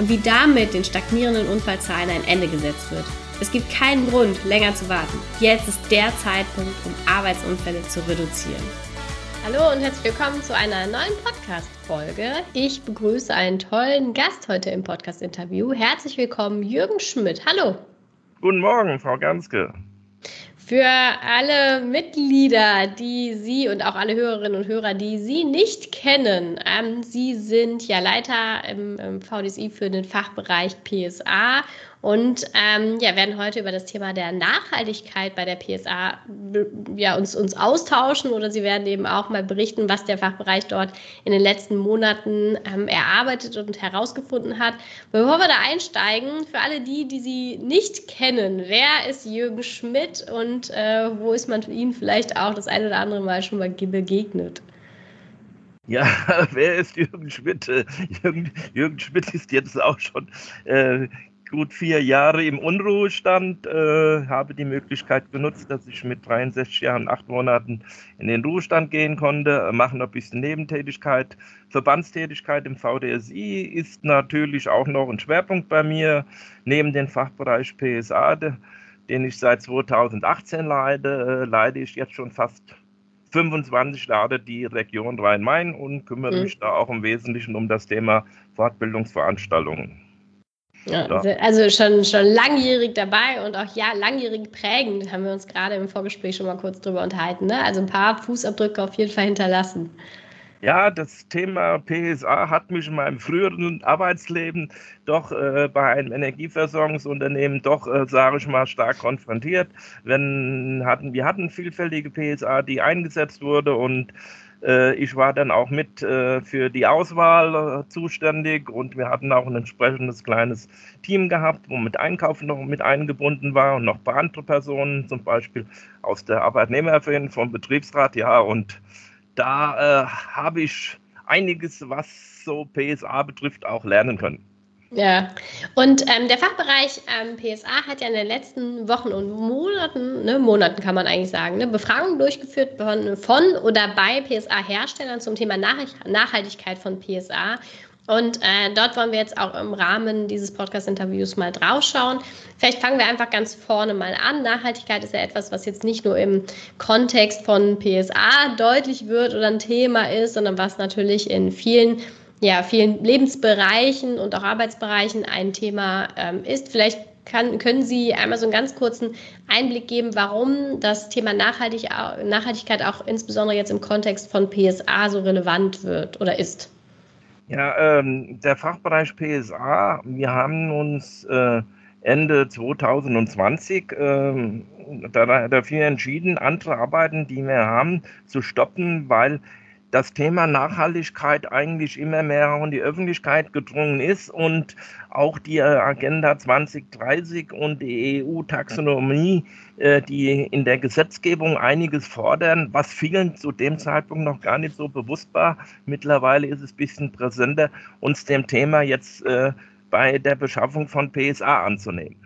und wie damit den stagnierenden Unfallzahlen ein Ende gesetzt wird. Es gibt keinen Grund, länger zu warten. Jetzt ist der Zeitpunkt, um Arbeitsunfälle zu reduzieren. Hallo und herzlich willkommen zu einer neuen Podcast-Folge. Ich begrüße einen tollen Gast heute im Podcast-Interview. Herzlich willkommen, Jürgen Schmidt. Hallo. Guten Morgen, Frau Ganske. Für alle Mitglieder, die Sie und auch alle Hörerinnen und Hörer, die Sie nicht kennen, ähm, Sie sind ja Leiter im, im VDSI für den Fachbereich PSA und ähm, ja, werden heute über das Thema der Nachhaltigkeit bei der PSA ja, uns, uns austauschen oder Sie werden eben auch mal berichten, was der Fachbereich dort in den letzten Monaten ähm, erarbeitet und herausgefunden hat. Bevor wir da einsteigen, für alle die, die Sie nicht kennen, wer ist Jürgen Schmidt und äh, wo ist man Ihnen vielleicht auch das eine oder andere Mal schon mal begegnet? Ja, wer ist Jürgen Schmidt? Äh, Jürgen, Jürgen Schmidt ist jetzt auch schon äh, gut vier Jahre im Unruhestand, äh, habe die Möglichkeit genutzt, dass ich mit 63 Jahren, acht Monaten in den Ruhestand gehen konnte, äh, mache noch ein bisschen Nebentätigkeit. Verbandstätigkeit im VDSI ist natürlich auch noch ein Schwerpunkt bei mir, neben dem Fachbereich PSA, den ich seit 2018 leide, äh, leide ich jetzt schon fast 25 Jahre die Region Rhein-Main und kümmere mhm. mich da auch im Wesentlichen um das Thema Fortbildungsveranstaltungen. Ja, also schon, schon langjährig dabei und auch ja, langjährig prägend, haben wir uns gerade im Vorgespräch schon mal kurz drüber unterhalten. Ne? Also ein paar Fußabdrücke auf jeden Fall hinterlassen. Ja, das Thema PSA hat mich in meinem früheren Arbeitsleben doch äh, bei einem Energieversorgungsunternehmen doch, äh, sage ich mal, stark konfrontiert. Wenn, hatten, wir hatten vielfältige PSA, die eingesetzt wurde und ich war dann auch mit äh, für die Auswahl äh, zuständig und wir hatten auch ein entsprechendes kleines Team gehabt, wo mit Einkauf noch mit eingebunden war und noch ein paar andere Personen, zum Beispiel aus der Arbeitnehmervereinigung vom Betriebsrat. Ja, und da äh, habe ich einiges, was so PSA betrifft, auch lernen können. Ja, und ähm, der Fachbereich ähm, PSA hat ja in den letzten Wochen und Monaten, ne, Monaten kann man eigentlich sagen, ne, Befragungen durchgeführt von, von oder bei PSA-Herstellern zum Thema Nach Nachhaltigkeit von PSA. Und äh, dort wollen wir jetzt auch im Rahmen dieses Podcast-Interviews mal draufschauen. Vielleicht fangen wir einfach ganz vorne mal an. Nachhaltigkeit ist ja etwas, was jetzt nicht nur im Kontext von PSA deutlich wird oder ein Thema ist, sondern was natürlich in vielen ja, vielen Lebensbereichen und auch Arbeitsbereichen ein Thema ähm, ist. Vielleicht kann, können Sie einmal so einen ganz kurzen Einblick geben, warum das Thema Nachhaltig, Nachhaltigkeit auch insbesondere jetzt im Kontext von PSA so relevant wird oder ist? Ja, ähm, der Fachbereich PSA, wir haben uns äh, Ende 2020 äh, dafür entschieden, andere Arbeiten, die wir haben, zu stoppen, weil das Thema Nachhaltigkeit eigentlich immer mehr in die Öffentlichkeit gedrungen ist und auch die äh, Agenda 2030 und die EU-Taxonomie, äh, die in der Gesetzgebung einiges fordern, was vielen zu dem Zeitpunkt noch gar nicht so bewusst war. Mittlerweile ist es ein bisschen präsenter, uns dem Thema jetzt äh, bei der Beschaffung von PSA anzunehmen.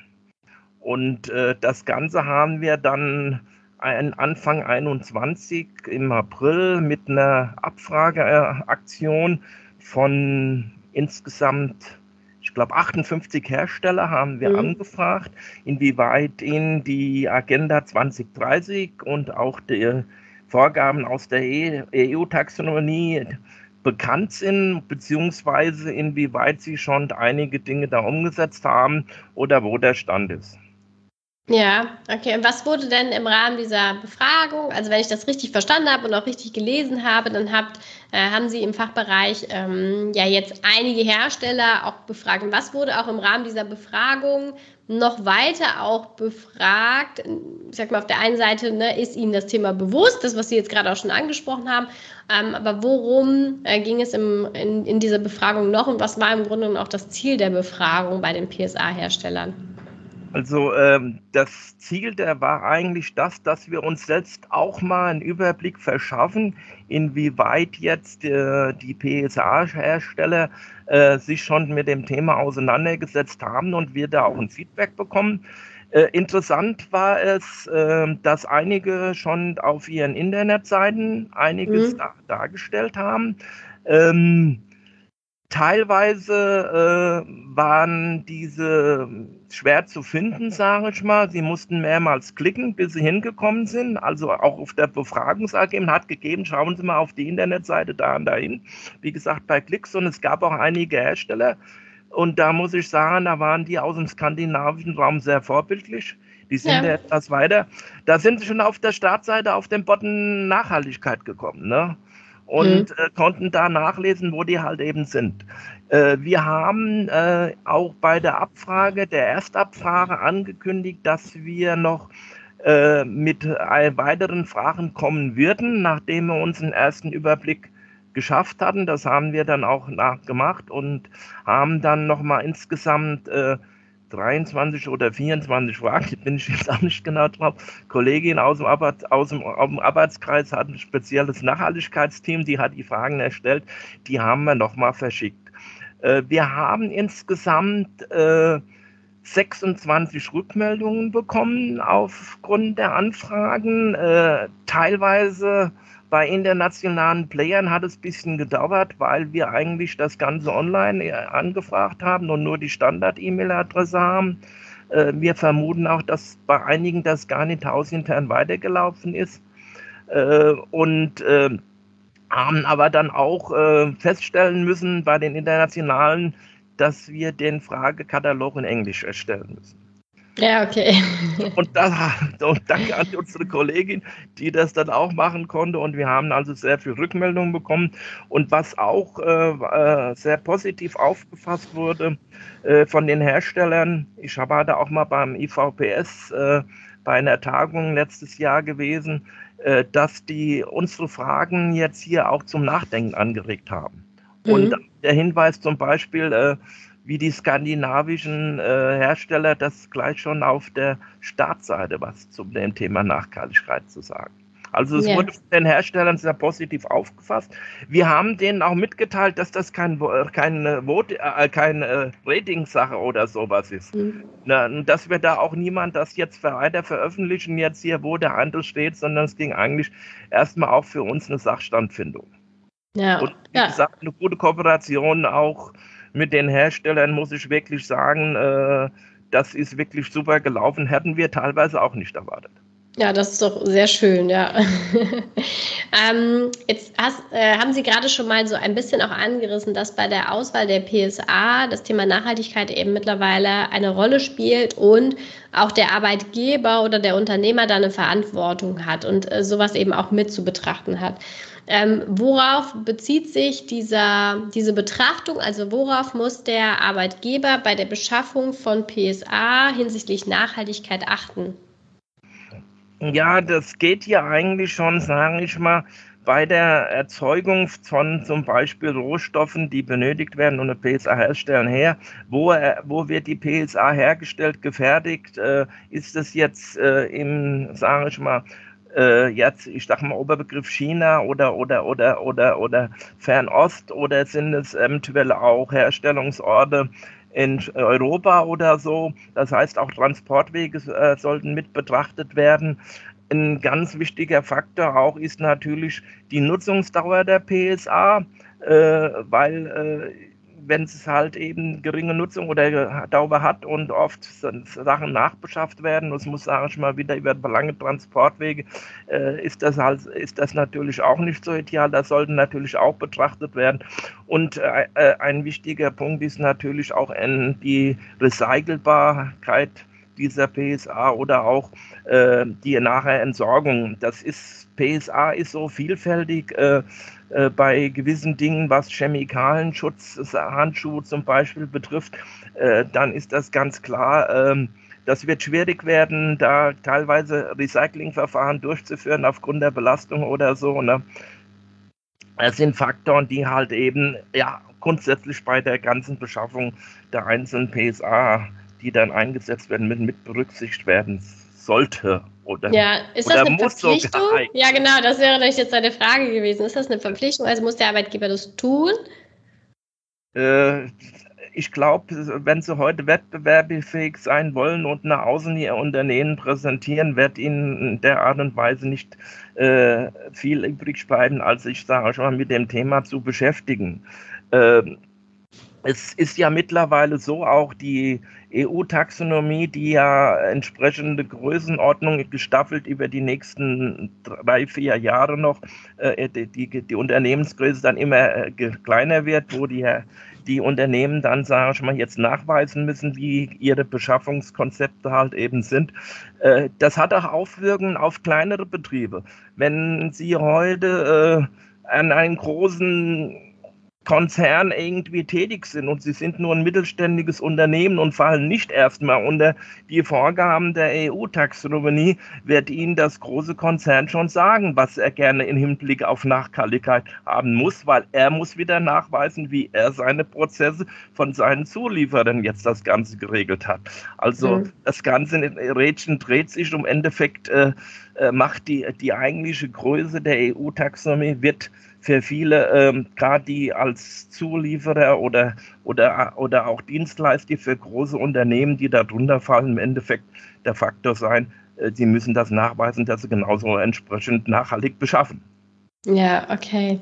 Und das Ganze haben wir dann Anfang 21 im April mit einer Abfrageaktion von insgesamt, ich glaube, 58 Hersteller haben wir mhm. angefragt, inwieweit ihnen die Agenda 2030 und auch die Vorgaben aus der EU-Taxonomie e bekannt sind, beziehungsweise inwieweit sie schon einige Dinge da umgesetzt haben oder wo der Stand ist. Ja, okay. Und was wurde denn im Rahmen dieser Befragung, also wenn ich das richtig verstanden habe und auch richtig gelesen habe, dann habt, äh, haben Sie im Fachbereich ähm, ja jetzt einige Hersteller auch befragt. Und was wurde auch im Rahmen dieser Befragung noch weiter auch befragt. Ich sag mal, auf der einen Seite ne, ist Ihnen das Thema bewusst, das, was Sie jetzt gerade auch schon angesprochen haben. Ähm, aber worum äh, ging es im, in, in dieser Befragung noch und was war im Grunde auch das Ziel der Befragung bei den PSA-Herstellern? Also ähm, das Ziel der war eigentlich das, dass wir uns selbst auch mal einen Überblick verschaffen, inwieweit jetzt äh, die PSA-Hersteller äh, sich schon mit dem Thema auseinandergesetzt haben und wir da auch ein Feedback bekommen. Äh, interessant war es, äh, dass einige schon auf ihren Internetseiten einiges mhm. da, dargestellt haben. Ähm, teilweise äh, waren diese schwer zu finden, sage ich mal. Sie mussten mehrmals klicken, bis sie hingekommen sind. Also auch auf der Befragungsergebnis hat gegeben, schauen Sie mal auf die Internetseite da und dahin. Wie gesagt, bei Klicks und es gab auch einige Hersteller. Und da muss ich sagen, da waren die aus dem skandinavischen Raum sehr vorbildlich. Die sind ja. etwas weiter. Da sind sie schon auf der Startseite auf den Button Nachhaltigkeit gekommen. Ne? Und mhm. äh, konnten da nachlesen, wo die halt eben sind. Äh, wir haben äh, auch bei der Abfrage, der Erstabfrage angekündigt, dass wir noch äh, mit weiteren Fragen kommen würden, nachdem wir uns einen ersten Überblick geschafft hatten. Das haben wir dann auch nachgemacht und haben dann nochmal insgesamt äh, 23 oder 24 Fragen, bin ich jetzt auch nicht genau drauf. Kollegin aus dem, Arbeit, aus dem, aus dem Arbeitskreis hat ein spezielles Nachhaltigkeitsteam, die hat die Fragen erstellt, die haben wir nochmal verschickt. Äh, wir haben insgesamt äh, 26 Rückmeldungen bekommen aufgrund der Anfragen, äh, teilweise bei internationalen Playern hat es ein bisschen gedauert, weil wir eigentlich das Ganze online äh, angefragt haben und nur die Standard-E-Mail-Adresse haben. Äh, wir vermuten auch, dass bei einigen das gar nicht hausintern weitergelaufen ist. Äh, und haben aber dann auch feststellen müssen bei den internationalen, dass wir den Fragekatalog in Englisch erstellen müssen. Ja, okay. und, da, und danke an unsere Kollegin, die das dann auch machen konnte. Und wir haben also sehr viel Rückmeldungen bekommen. Und was auch äh, äh sehr positiv aufgefasst wurde äh, von den Herstellern, ich war da auch mal beim IVPS äh, bei einer Tagung letztes Jahr gewesen, äh, dass die unsere Fragen jetzt hier auch zum Nachdenken angeregt haben. Mhm. Und der Hinweis zum Beispiel, äh, wie die skandinavischen äh, Hersteller das gleich schon auf der Startseite was zum dem Thema Nachhaltigkeit zu sagen. Also es yeah. wurde von den Herstellern sehr positiv aufgefasst. Wir haben denen auch mitgeteilt, dass das kein, keine, Vote, äh, keine Ratingsache oder sowas ist. Mhm. Na, dass wir da auch niemand das jetzt weiter veröffentlichen, jetzt hier, wo der Handel steht, sondern es ging eigentlich erstmal auch für uns eine Sachstandfindung. Ja. Und wie ja. gesagt, eine gute Kooperation auch mit den Herstellern muss ich wirklich sagen, äh, das ist wirklich super gelaufen. Hätten wir teilweise auch nicht erwartet. Ja, das ist doch sehr schön, ja. ähm, jetzt hast, äh, haben Sie gerade schon mal so ein bisschen auch angerissen, dass bei der Auswahl der PSA das Thema Nachhaltigkeit eben mittlerweile eine Rolle spielt und auch der Arbeitgeber oder der Unternehmer da eine Verantwortung hat und äh, sowas eben auch mit zu betrachten hat. Ähm, worauf bezieht sich dieser, diese Betrachtung? Also worauf muss der Arbeitgeber bei der Beschaffung von PSA hinsichtlich Nachhaltigkeit achten? Ja, das geht ja eigentlich schon, sage ich mal, bei der Erzeugung von zum Beispiel Rohstoffen, die benötigt werden, um eine PSA herstellen, her. Wo, äh, wo wird die PSA hergestellt, gefertigt? Äh, ist das jetzt äh, im, sage ich mal, äh, jetzt, ich sag mal, Oberbegriff China oder, oder, oder, oder, oder Fernost oder sind es eventuell auch Herstellungsorte in Europa oder so? Das heißt, auch Transportwege äh, sollten mit betrachtet werden. Ein ganz wichtiger Faktor auch ist natürlich die Nutzungsdauer der PSA, äh, weil äh, wenn es halt eben geringe Nutzung oder Dauer hat und oft Sachen nachbeschafft werden, das muss, sage ich mal, wieder über lange Transportwege, äh, ist, das halt, ist das natürlich auch nicht so ideal. Das sollte natürlich auch betrachtet werden. Und äh, äh ein wichtiger Punkt ist natürlich auch die Recycelbarkeit dieser PSA oder auch äh, die nachher Entsorgung. Das ist PSA ist so vielfältig. Äh, äh, bei gewissen Dingen, was Chemikalienschutz, Handschuhe zum Beispiel betrifft, äh, dann ist das ganz klar. Ähm, das wird schwierig werden, da teilweise Recyclingverfahren durchzuführen aufgrund der Belastung oder so. Ne? Das sind Faktoren, die halt eben ja grundsätzlich bei der ganzen Beschaffung der einzelnen PSA, die dann eingesetzt werden, mit, mit berücksichtigt werden sollte. Oder, ja, ist das eine Verpflichtung? Ja, genau, das wäre natürlich jetzt eine Frage gewesen. Ist das eine Verpflichtung? Also muss der Arbeitgeber das tun? Äh, ich glaube, wenn sie heute wettbewerbsfähig sein wollen und nach außen ihr Unternehmen präsentieren, wird ihnen in der Art und Weise nicht äh, viel übrig bleiben, als sich sage schon mal mit dem Thema zu beschäftigen. Äh, es ist ja mittlerweile so, auch die EU-Taxonomie, die ja entsprechende Größenordnung gestaffelt über die nächsten drei, vier Jahre noch, äh, die, die, die, Unternehmensgröße dann immer äh, kleiner wird, wo die, die Unternehmen dann, sage ich mal, jetzt nachweisen müssen, wie ihre Beschaffungskonzepte halt eben sind. Äh, das hat auch Auswirkungen auf kleinere Betriebe. Wenn Sie heute äh, an einen großen Konzern irgendwie tätig sind und sie sind nur ein mittelständiges Unternehmen und fallen nicht erstmal unter die Vorgaben der EU-Taxonomie, wird Ihnen das große Konzern schon sagen, was er gerne im Hinblick auf Nachhaltigkeit haben muss, weil er muss wieder nachweisen, wie er seine Prozesse von seinen Zulieferern jetzt das Ganze geregelt hat. Also mhm. das ganze Rädchen dreht sich um Endeffekt, äh, äh, macht die, die eigentliche Größe der EU-Taxonomie, wird für viele, ähm, gerade die als Zulieferer oder, oder, oder auch Dienstleister für große Unternehmen, die darunter fallen, im Endeffekt der Faktor sein, äh, sie müssen das nachweisen, dass sie genauso entsprechend nachhaltig beschaffen. Ja, okay.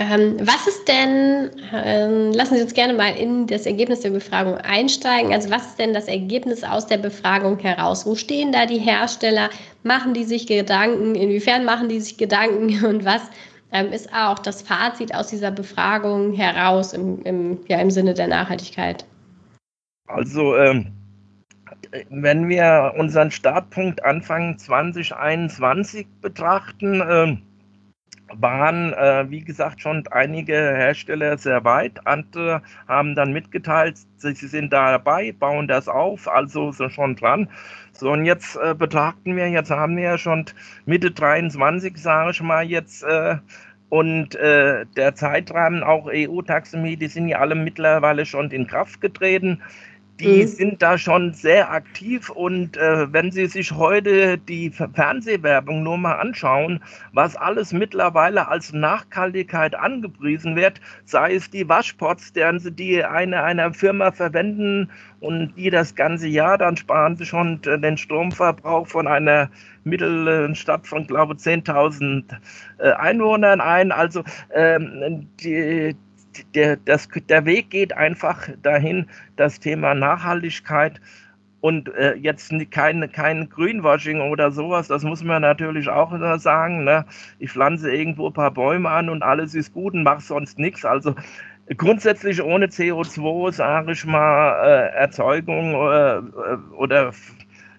Ähm, was ist denn, ähm, lassen Sie uns gerne mal in das Ergebnis der Befragung einsteigen. Also was ist denn das Ergebnis aus der Befragung heraus? Wo stehen da die Hersteller? Machen die sich Gedanken? Inwiefern machen die sich Gedanken? Und was ähm, ist auch das Fazit aus dieser Befragung heraus im, im, ja, im Sinne der Nachhaltigkeit? Also, ähm, wenn wir unseren Startpunkt Anfang 2021 betrachten, ähm, waren, äh, wie gesagt, schon einige Hersteller sehr weit. Andere haben dann mitgeteilt, sie sind da dabei, bauen das auf, also sind schon dran. So, und jetzt äh, betrachten wir, jetzt haben wir ja schon Mitte 23, sage ich mal, jetzt äh, und äh, der Zeitrahmen, auch EU-Taxonomie, die sind ja alle mittlerweile schon in Kraft getreten die mhm. sind da schon sehr aktiv und äh, wenn Sie sich heute die Fernsehwerbung nur mal anschauen, was alles mittlerweile als Nachhaltigkeit angepriesen wird, sei es die Waschpots, deren Sie die eine einer Firma verwenden und die das ganze Jahr, dann sparen Sie schon den Stromverbrauch von einer Mittelstadt von, glaube ich, 10.000 äh, Einwohnern ein. Also ähm, die, der, das, der Weg geht einfach dahin, das Thema Nachhaltigkeit und äh, jetzt kein, kein Greenwashing oder sowas, das muss man natürlich auch sagen. Ne? Ich pflanze irgendwo ein paar Bäume an und alles ist gut und mache sonst nichts. Also grundsätzlich ohne CO2, sage ich mal, äh, Erzeugung äh, oder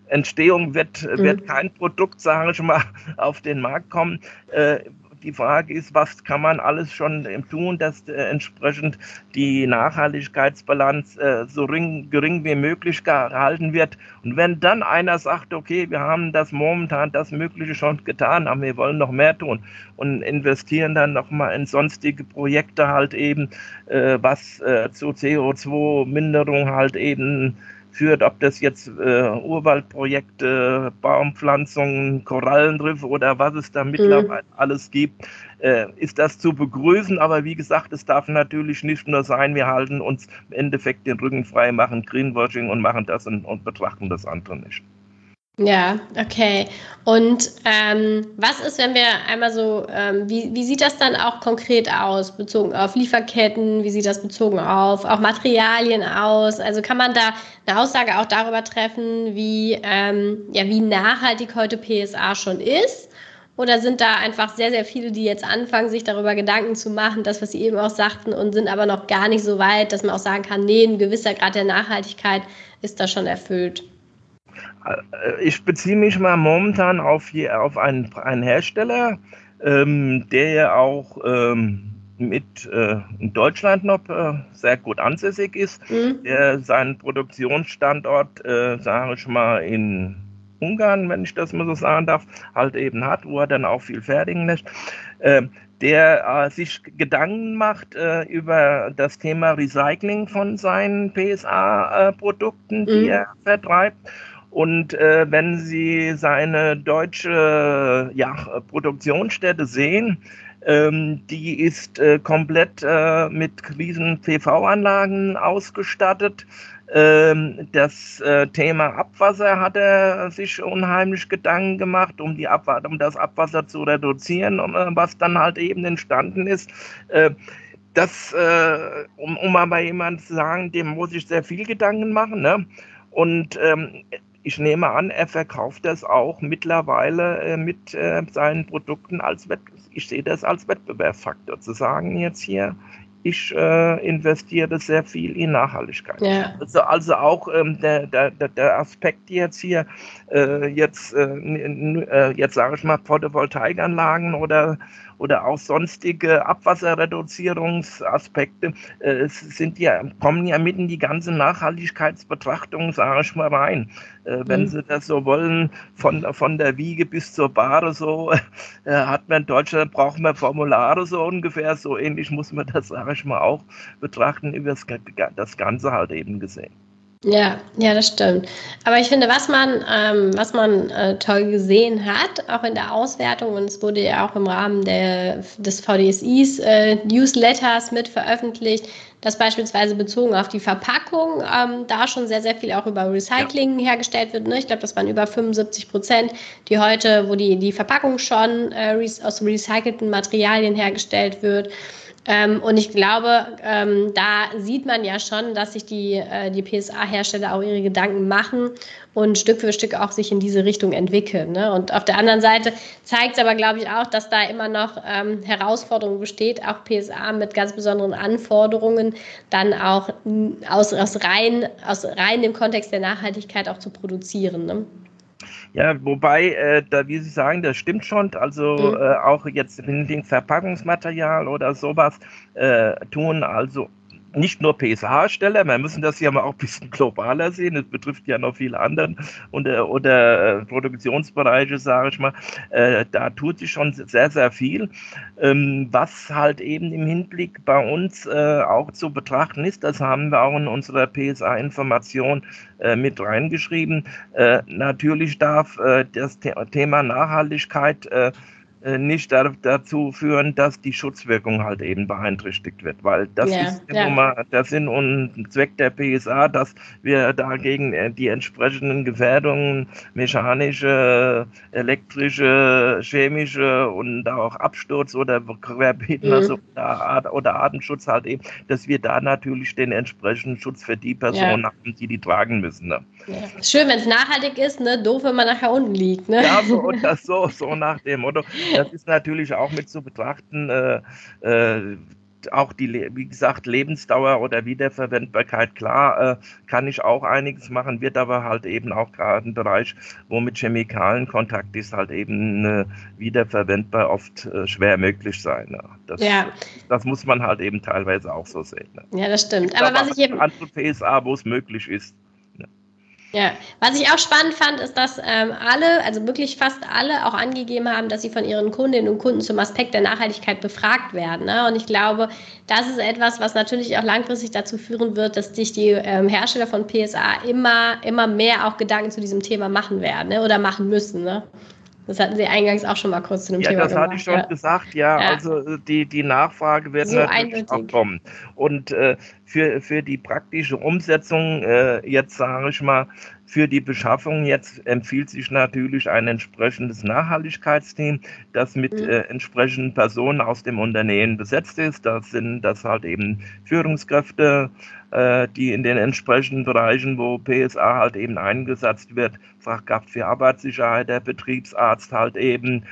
Entstehung wird, mhm. wird kein Produkt, sage ich mal, auf den Markt kommen. Äh, die Frage ist, was kann man alles schon tun, dass äh, entsprechend die Nachhaltigkeitsbilanz äh, so ring, gering wie möglich gehalten wird. Und wenn dann einer sagt, okay, wir haben das momentan das Mögliche schon getan, aber wir wollen noch mehr tun und investieren dann nochmal in sonstige Projekte halt eben, äh, was äh, zu CO2-Minderung halt eben führt, ob das jetzt äh, Urwaldprojekte, Baumpflanzungen, Korallenriffe oder was es da mittlerweile mhm. alles gibt, äh, ist das zu begrüßen. Aber wie gesagt, es darf natürlich nicht nur sein, wir halten uns im Endeffekt den Rücken frei, machen Greenwashing und machen das und, und betrachten das andere nicht. Ja, okay. Und ähm, was ist, wenn wir einmal so, ähm, wie, wie sieht das dann auch konkret aus, bezogen auf Lieferketten? Wie sieht das bezogen auf auch Materialien aus? Also kann man da eine Aussage auch darüber treffen, wie, ähm, ja, wie nachhaltig heute PSA schon ist? Oder sind da einfach sehr, sehr viele, die jetzt anfangen, sich darüber Gedanken zu machen, das, was Sie eben auch sagten, und sind aber noch gar nicht so weit, dass man auch sagen kann, nee, ein gewisser Grad der Nachhaltigkeit ist da schon erfüllt? Äh, ich beziehe mich mal momentan auf, auf einen, einen Hersteller. ähm, der ja auch ähm, mit äh, in Deutschland noch äh, sehr gut ansässig ist, mhm. der seinen Produktionsstandort, äh, sage ich mal, in Ungarn, wenn ich das mal so sagen darf, halt eben hat, wo er dann auch viel fertigen lässt, äh, der äh, sich Gedanken macht äh, über das Thema Recycling von seinen PSA-Produkten, die mhm. er vertreibt. Und äh, wenn Sie seine deutsche ja, Produktionsstätte sehen, ähm, die ist äh, komplett äh, mit riesen PV-Anlagen ausgestattet. Ähm, das äh, Thema Abwasser hat er sich unheimlich Gedanken gemacht, um, die Abwa um das Abwasser zu reduzieren, um, äh, was dann halt eben entstanden ist. Äh, das, äh, um, um mal bei jemandem zu sagen, dem muss ich sehr viel Gedanken machen. Ne? Und ähm, ich nehme an, er verkauft das auch mittlerweile äh, mit äh, seinen Produkten als Wettbewerb. Ich sehe das als Wettbewerbsfaktor zu sagen jetzt hier, ich äh, investiere sehr viel in Nachhaltigkeit. Ja. Also, also auch ähm, der, der, der Aspekt jetzt hier, äh, jetzt, äh, äh jetzt sage ich mal, Photovoltaikanlagen oder oder auch sonstige Abwasserreduzierungsaspekte äh, sind ja, kommen ja mitten in die ganze Nachhaltigkeitsbetrachtung, sage ich mal, rein. Äh, wenn mhm. Sie das so wollen, von, von der Wiege bis zur Bahre so, äh, hat man in Deutschland, braucht man Formulare so ungefähr, so ähnlich muss man das, sage ich mal, auch betrachten, über das, das Ganze halt eben gesehen. Ja, ja, das stimmt. Aber ich finde, was man, ähm, was man äh, toll gesehen hat, auch in der Auswertung, und es wurde ja auch im Rahmen der, des VDSIs äh, Newsletters mit veröffentlicht, dass beispielsweise bezogen auf die Verpackung ähm, da schon sehr, sehr viel auch über Recycling ja. hergestellt wird. Ne? Ich glaube, das waren über 75 Prozent, die heute, wo die, die Verpackung schon äh, aus recycelten Materialien hergestellt wird. Ähm, und ich glaube, ähm, da sieht man ja schon, dass sich die, äh, die PSA-Hersteller auch ihre Gedanken machen und Stück für Stück auch sich in diese Richtung entwickeln. Ne? Und auf der anderen Seite zeigt es aber, glaube ich, auch, dass da immer noch ähm, Herausforderungen besteht, auch PSA mit ganz besonderen Anforderungen dann auch aus, aus, rein, aus rein im Kontext der Nachhaltigkeit auch zu produzieren. Ne? Ja, wobei, äh, da, wie Sie sagen, das stimmt schon. Also mhm. äh, auch jetzt im Verpackungsmaterial oder sowas äh, tun also nicht nur PSH-Hersteller, wir müssen das ja mal auch ein bisschen globaler sehen, es betrifft ja noch viele andere oder, oder äh, Produktionsbereiche, sage ich mal, äh, da tut sich schon sehr, sehr viel. Ähm, was halt eben im Hinblick bei uns äh, auch zu betrachten ist, das haben wir auch in unserer PSA-Information äh, mit reingeschrieben. Äh, natürlich darf äh, das The Thema Nachhaltigkeit äh, nicht dazu führen, dass die Schutzwirkung halt eben beeinträchtigt wird, weil das ja, ist ja. Mal der Sinn und Zweck der PSA, dass wir dagegen äh, die entsprechenden Gefährdungen, mechanische, elektrische, chemische und auch Absturz oder Querbeet mhm. also oder, oder Artenschutz halt eben, dass wir da natürlich den entsprechenden Schutz für die Personen ja. haben, die die tragen müssen. Ne? Schön, wenn es nachhaltig ist, ne? doof, wenn man nachher unten liegt. Ne? Ja, so, und das so, so nach dem Motto. Das ist natürlich auch mit zu betrachten, äh, äh, auch die, wie gesagt, Lebensdauer oder Wiederverwendbarkeit, klar, äh, kann ich auch einiges machen, wird aber halt eben auch gerade ein Bereich, wo mit Chemikalien Kontakt ist, halt eben äh, wiederverwendbar oft äh, schwer möglich sein. Ne? Das, ja. das muss man halt eben teilweise auch so sehen. Ne? Ja, das stimmt. Aber was ich eben. Andere PSA, wo es möglich ist, ja, was ich auch spannend fand, ist, dass ähm, alle, also wirklich fast alle, auch angegeben haben, dass sie von ihren Kundinnen und Kunden zum Aspekt der Nachhaltigkeit befragt werden. Ne? Und ich glaube, das ist etwas, was natürlich auch langfristig dazu führen wird, dass sich die ähm, Hersteller von PSA immer, immer mehr auch Gedanken zu diesem Thema machen werden ne? oder machen müssen. Ne? Das hatten Sie eingangs auch schon mal kurz zu dem ja, Thema das hatte ich schon ja. gesagt. Ja, ja, also äh, die, die Nachfrage wird so natürlich eindeutig. auch kommen. Und äh, für, für die praktische Umsetzung, äh, jetzt sage ich mal, für die Beschaffung jetzt empfiehlt sich natürlich ein entsprechendes Nachhaltigkeitsteam, das mit mhm. äh, entsprechenden Personen aus dem Unternehmen besetzt ist. Das sind das halt eben Führungskräfte, äh, die in den entsprechenden Bereichen, wo PSA halt eben eingesetzt wird, Fachkraft für Arbeitssicherheit, der Betriebsarzt halt eben,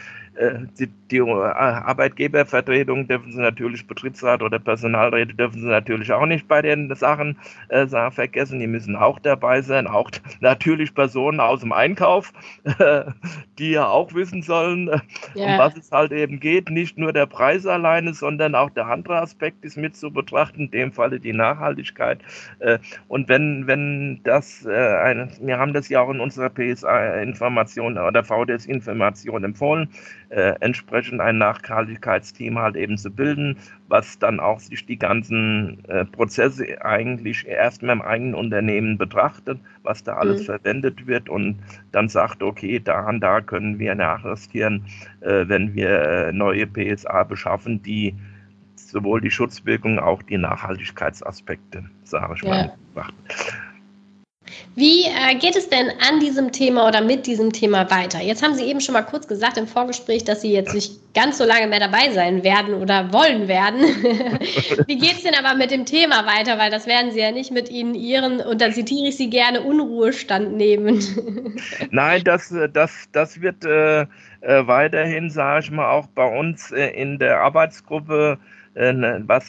die, die äh, Arbeitgebervertretung dürfen sie natürlich, Betriebsrat oder Personalräte dürfen sie natürlich auch nicht bei den Sachen äh, vergessen. Die müssen auch dabei sein. Auch natürlich Personen aus dem Einkauf, äh, die ja auch wissen sollen, äh, ja. um was es halt eben geht. Nicht nur der Preis alleine, sondern auch der andere Aspekt ist mit zu betrachten, in dem Falle die Nachhaltigkeit. Äh, und wenn, wenn das, eine, wir haben das ja auch in unserer PSA-Information oder VDS-Information empfohlen, äh, entsprechend ein Nachhaltigkeitsteam halt eben zu bilden, was dann auch sich die ganzen äh, Prozesse eigentlich erstmal im eigenen Unternehmen betrachtet, was da alles mhm. verwendet wird und dann sagt, okay, da und da können wir nachjustieren, äh, wenn wir äh, neue PSA beschaffen, die sowohl die Schutzwirkung, auch die Nachhaltigkeitsaspekte, sage ich ja. mal, betrachten. Wie äh, geht es denn an diesem Thema oder mit diesem Thema weiter? Jetzt haben Sie eben schon mal kurz gesagt im Vorgespräch, dass Sie jetzt nicht ganz so lange mehr dabei sein werden oder wollen werden. Wie geht es denn aber mit dem Thema weiter? Weil das werden Sie ja nicht mit Ihnen Ihren, und dann zitiere ich Sie gerne, Unruhestand nehmen. Nein, das, das, das wird äh, äh, weiterhin, sage ich mal, auch bei uns äh, in der Arbeitsgruppe, äh, ne, was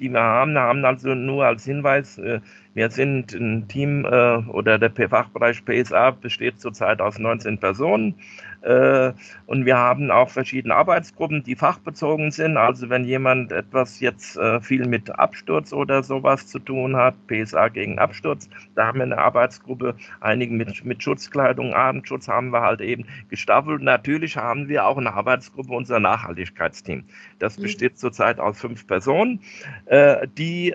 die wir haben, haben also nur als Hinweis, äh, wir sind ein Team äh, oder der Fachbereich PSA besteht zurzeit aus 19 Personen. Äh, und wir haben auch verschiedene Arbeitsgruppen, die fachbezogen sind. Also wenn jemand etwas jetzt äh, viel mit Absturz oder sowas zu tun hat, PSA gegen Absturz, da haben wir eine Arbeitsgruppe, einige mit, mit Schutzkleidung, Abendschutz haben wir halt eben gestaffelt. Natürlich haben wir auch eine Arbeitsgruppe, unser Nachhaltigkeitsteam. Das mhm. besteht zurzeit aus fünf Personen, äh, die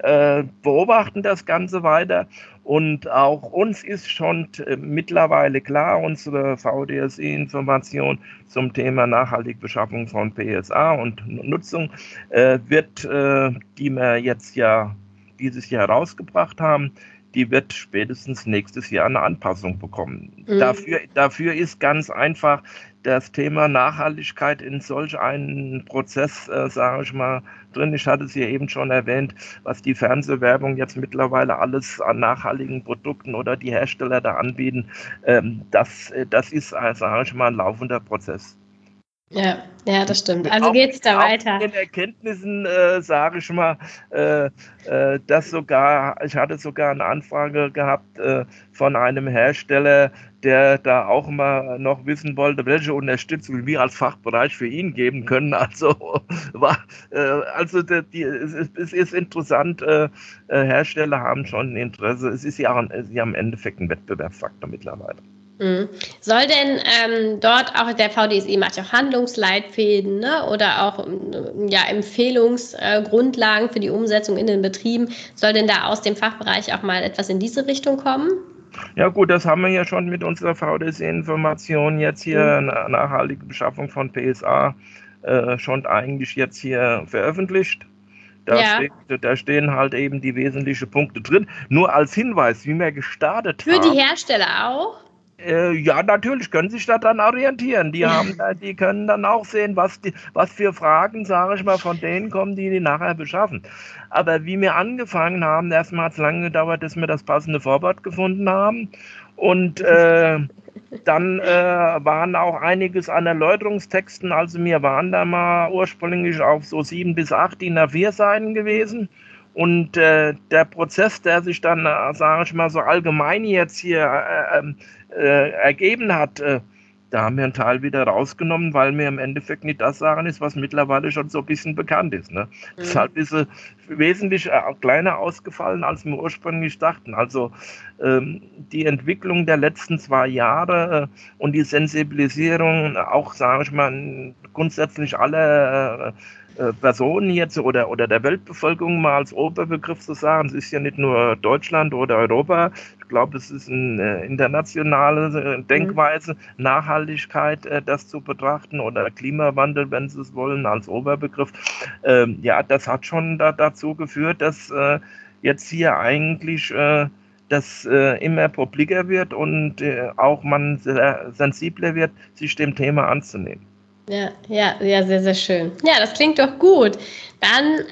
beobachten das Ganze weiter und auch uns ist schon äh, mittlerweile klar, unsere VDSE-Information zum Thema nachhaltige Beschaffung von PSA und Nutzung äh, wird, äh, die wir jetzt ja dieses Jahr rausgebracht haben, die wird spätestens nächstes Jahr eine Anpassung bekommen. Mhm. Dafür, dafür ist ganz einfach das Thema Nachhaltigkeit in solch einen Prozess, äh, sage ich mal, drin. Ich hatte es hier eben schon erwähnt, was die Fernsehwerbung jetzt mittlerweile alles an nachhaltigen Produkten oder die Hersteller da anbieten. Ähm, das, äh, das ist, äh, sage ich mal, ein laufender Prozess. Ja, ja, das stimmt. Also geht es da weiter. In Erkenntnissen äh, sage ich mal, äh, äh, dass sogar, ich hatte sogar eine Anfrage gehabt äh, von einem Hersteller, der da auch mal noch wissen wollte, welche Unterstützung wir als Fachbereich für ihn geben können. Also, war, äh, also die, die, es, ist, es, ist, interessant, äh, Hersteller haben schon ein Interesse. Es ist ja, ein, ja im Endeffekt ein Wettbewerbsfaktor mittlerweile. Mhm. Soll denn ähm, dort auch der VDSI macht auch Handlungsleitfäden ne? oder auch ähm, ja, Empfehlungsgrundlagen äh, für die Umsetzung in den Betrieben? Soll denn da aus dem Fachbereich auch mal etwas in diese Richtung kommen? Ja gut, das haben wir ja schon mit unserer VDSI-Information jetzt hier, mhm. nachhaltige Beschaffung von PSA, äh, schon eigentlich jetzt hier veröffentlicht. Da, ja. steht, da, stehen halt eben die wesentlichen Punkte drin. Nur als Hinweis, wie wir gestartet Für haben. Für die Hersteller auch? Äh, ja, natürlich können sich da dann orientieren. Die haben, die können dann auch sehen, was, die, was für Fragen, sage ich mal, von denen kommen, die die nachher beschaffen. Aber wie wir angefangen haben, erstmal hat es lange gedauert, bis wir das passende Vorwort gefunden haben. Und äh, dann äh, waren auch einiges an Erläuterungstexten. Also wir waren da mal ursprünglich auf so sieben bis acht DIN A4 Seiten gewesen. Und äh, der Prozess, der sich dann, äh, sage ich mal, so allgemein jetzt hier äh, ähm, äh, ergeben hat, äh, da haben wir einen Teil wieder rausgenommen, weil mir im Endeffekt nicht das sagen ist, was mittlerweile schon so ein bisschen bekannt ist. Ne? Mhm. Deshalb ist es wesentlich äh, kleiner ausgefallen, als wir ursprünglich dachten. Also ähm, die Entwicklung der letzten zwei Jahre äh, und die Sensibilisierung, auch, sage ich mal, grundsätzlich alle äh, Personen jetzt oder, oder der Weltbevölkerung mal als Oberbegriff zu sagen. Es ist ja nicht nur Deutschland oder Europa. Ich glaube, es ist eine äh, internationale äh, Denkweise, mhm. Nachhaltigkeit, äh, das zu betrachten oder Klimawandel, wenn Sie es wollen, als Oberbegriff. Ähm, ja, das hat schon da, dazu geführt, dass äh, jetzt hier eigentlich äh, das immer publiker wird und auch man sensibler wird, sich dem Thema anzunehmen. Ja, ja, ja, sehr, sehr schön. Ja, das klingt doch gut. Dann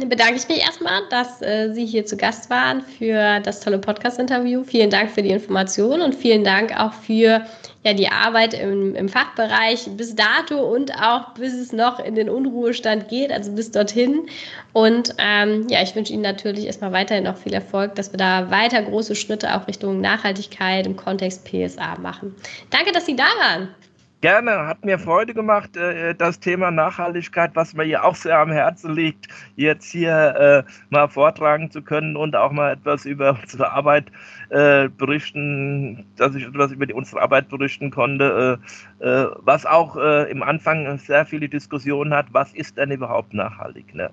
ähm, bedanke ich mich erstmal, dass äh, Sie hier zu Gast waren für das tolle Podcast-Interview. Vielen Dank für die Information und vielen Dank auch für ja, die Arbeit im, im Fachbereich bis dato und auch bis es noch in den Unruhestand geht, also bis dorthin. Und ähm, ja, ich wünsche Ihnen natürlich erstmal weiterhin noch viel Erfolg, dass wir da weiter große Schritte auch Richtung Nachhaltigkeit im Kontext PSA machen. Danke, dass Sie da waren. Gerne, hat mir Freude gemacht, äh, das Thema Nachhaltigkeit, was mir hier auch sehr am Herzen liegt, jetzt hier äh, mal vortragen zu können und auch mal etwas über unsere Arbeit äh, berichten, dass ich etwas über unsere Arbeit berichten konnte, was auch im Anfang sehr viele Diskussionen hat, was ist denn überhaupt nachhaltig? Ne?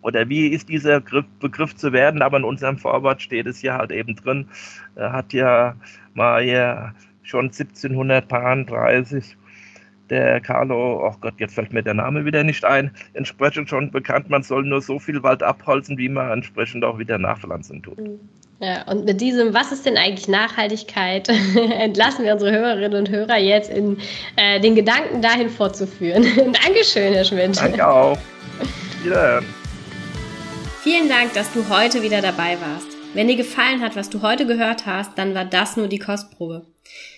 Oder wie ist dieser Begriff, zu werden? Aber in unserem Vorwort steht es ja halt eben drin. Hat ja mal hier schon 1730 der Carlo, oh Gott, jetzt fällt mir der Name wieder nicht ein, entsprechend schon bekannt, man soll nur so viel Wald abholzen, wie man entsprechend auch wieder nachpflanzen tut. Ja, und mit diesem, was ist denn eigentlich Nachhaltigkeit, entlassen wir unsere Hörerinnen und Hörer jetzt in äh, den Gedanken dahin fortzuführen. Dankeschön, Herr Schmidt. Danke auch. Wiederhören. Vielen Dank, dass du heute wieder dabei warst. Wenn dir gefallen hat, was du heute gehört hast, dann war das nur die Kostprobe.